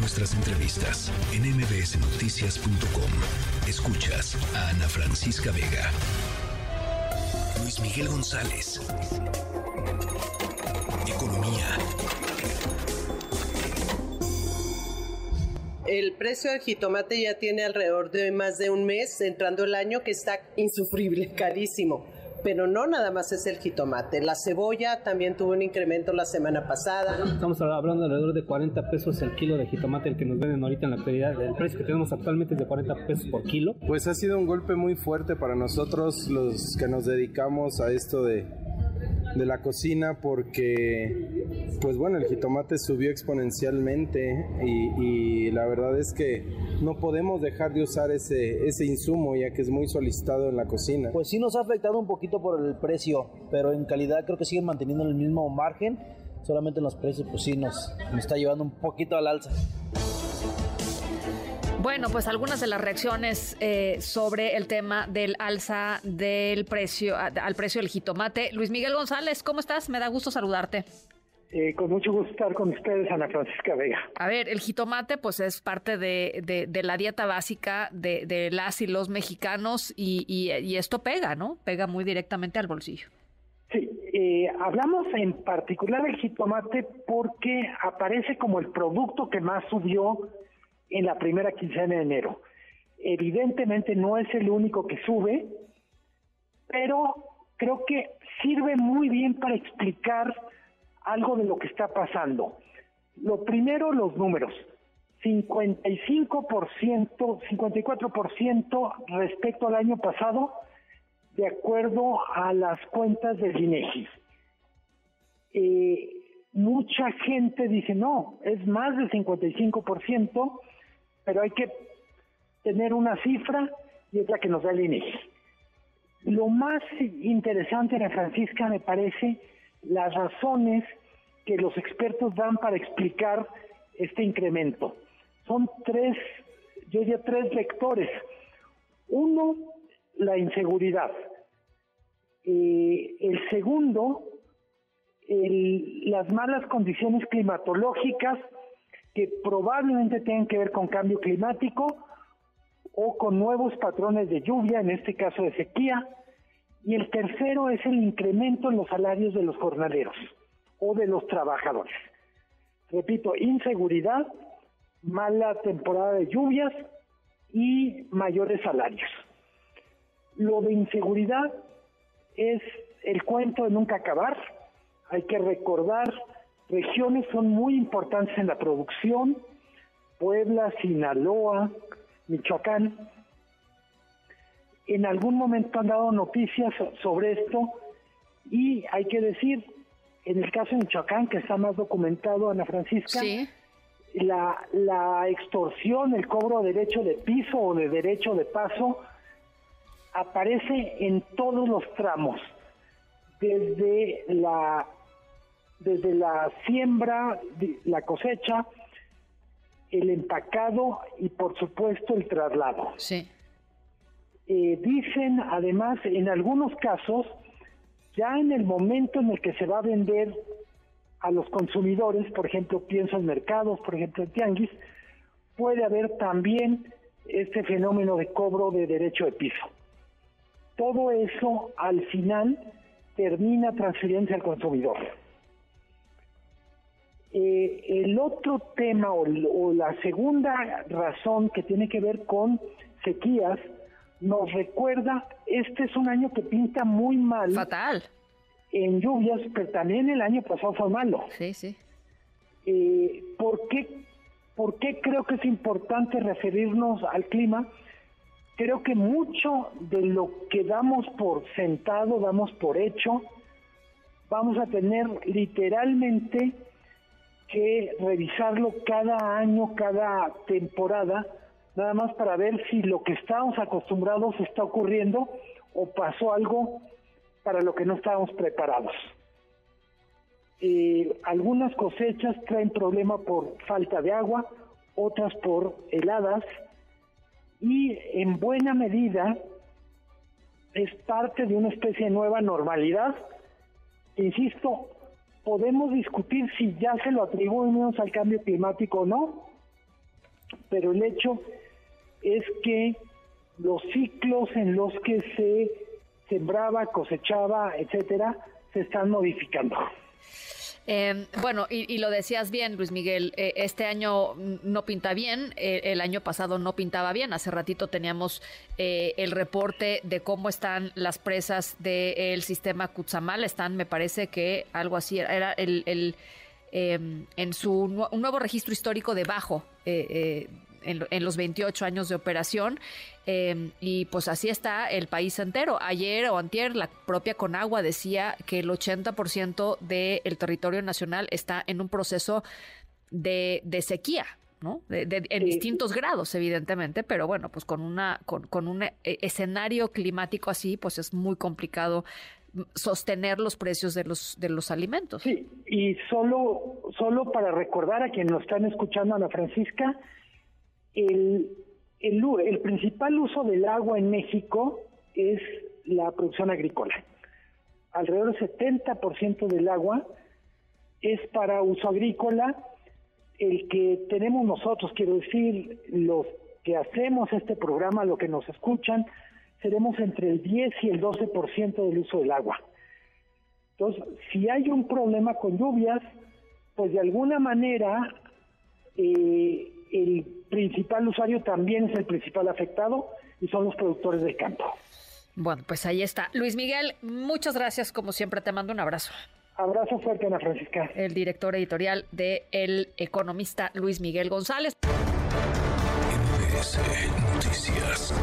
nuestras entrevistas en mbsnoticias.com. Escuchas a Ana Francisca Vega. Luis Miguel González. Economía. El precio del jitomate ya tiene alrededor de más de un mes entrando el año que está insufrible, carísimo. Pero no nada más es el jitomate. La cebolla también tuvo un incremento la semana pasada. Estamos hablando de alrededor de 40 pesos el kilo de jitomate, el que nos venden ahorita en la actualidad. El precio que tenemos actualmente es de 40 pesos por kilo. Pues ha sido un golpe muy fuerte para nosotros los que nos dedicamos a esto de, de la cocina porque pues bueno el jitomate subió exponencialmente y, y, la verdad es que no podemos dejar de usar ese, ese insumo ya que es muy solicitado en la cocina. Pues sí nos ha afectado un poquito por el precio, pero en calidad creo que siguen manteniendo el mismo margen, solamente en los precios pues sí nos, nos está llevando un poquito al alza. Bueno, pues algunas de las reacciones eh, sobre el tema del alza del precio al precio del jitomate. Luis Miguel González, ¿cómo estás? Me da gusto saludarte. Eh, con mucho gusto estar con ustedes, Ana Francisca Vega. A ver, el jitomate pues es parte de, de, de la dieta básica de, de, las y los mexicanos y, y, y, esto pega, ¿no? Pega muy directamente al bolsillo. Sí, eh, hablamos en particular del jitomate porque aparece como el producto que más subió en la primera quincena de enero. Evidentemente no es el único que sube, pero creo que sirve muy bien para explicar algo de lo que está pasando. Lo primero, los números. 55%, 54% respecto al año pasado, de acuerdo a las cuentas del INEGI. Eh, mucha gente dice, no, es más del 55%, pero hay que tener una cifra y es la que nos da el INEGI. Lo más interesante, Ana Francisca, me parece las razones que los expertos dan para explicar este incremento. Son tres, yo diría tres vectores. Uno, la inseguridad. Eh, el segundo, el, las malas condiciones climatológicas que probablemente tengan que ver con cambio climático o con nuevos patrones de lluvia, en este caso de sequía, y el tercero es el incremento en los salarios de los jornaleros o de los trabajadores. Repito, inseguridad, mala temporada de lluvias y mayores salarios. Lo de inseguridad es el cuento de nunca acabar. Hay que recordar regiones son muy importantes en la producción, Puebla, Sinaloa, Michoacán. En algún momento han dado noticias sobre esto y hay que decir, en el caso de Michoacán, que está más documentado, Ana Francisca, sí. la, la extorsión, el cobro de derecho de piso o de derecho de paso, aparece en todos los tramos, desde la desde la siembra, la cosecha, el empacado y por supuesto el traslado. Sí. Eh, dicen además en algunos casos, ya en el momento en el que se va a vender a los consumidores, por ejemplo, pienso en mercados, por ejemplo en tianguis, puede haber también este fenómeno de cobro de derecho de piso. Todo eso al final termina transferencia al consumidor. Eh, el otro tema o, o, la segunda razón que tiene que ver con sequías nos recuerda, este es un año que pinta muy mal. Fatal. En lluvias, pero también el año pasado fue malo. Sí, sí. Eh, ¿por, qué, ¿Por qué creo que es importante referirnos al clima? Creo que mucho de lo que damos por sentado, damos por hecho, vamos a tener literalmente que revisarlo cada año, cada temporada, nada más para ver si lo que estábamos acostumbrados está ocurriendo o pasó algo para lo que no estábamos preparados. Eh, algunas cosechas traen problema por falta de agua, otras por heladas y en buena medida es parte de una especie de nueva normalidad. Insisto, podemos discutir si ya se lo atribuimos al cambio climático o no, pero el hecho es que los ciclos en los que se sembraba, cosechaba, etcétera, se están modificando. Eh, bueno, y, lo decías bien, Luis Miguel, eh, este año no pinta bien, eh, el año pasado no pintaba bien, hace ratito teníamos eh, el reporte de cómo están las presas del sistema Cuzamal, están, me parece que algo así, era el, el em, en su un nuevo registro histórico debajo en, los 28 años de operación. Em, y pues así está el país entero. Ayer o antier, la propia Conagua decía que el 80% del territorio nacional está en un proceso de, sequía. ¿no? en distintos grados, evidentemente, pero bueno, pues con una con, con un eh, escenario climático así, pues es muy complicado sostener los precios de los de los alimentos. Sí, y solo solo para recordar a quienes nos están escuchando, Ana Francisca, el, el, principal uso del agua en México es la producción agrícola. Alrededor del 70% del agua es para uso agrícola. El que tenemos nosotros, quiero decir, los que hacemos este programa, lo que nos escuchan, seremos entre el 10 y el 12% del uso del agua. Entonces, si hay un problema con lluvias, pues de alguna manera eh, el principal usuario también es el principal afectado y son los productores de campo. Bueno, pues ahí está. Luis Miguel, muchas gracias. Como siempre, te mando un abrazo. Abrazo fuerte, Ana Francisca. El director editorial de El Economista, Luis Miguel González. Noticias.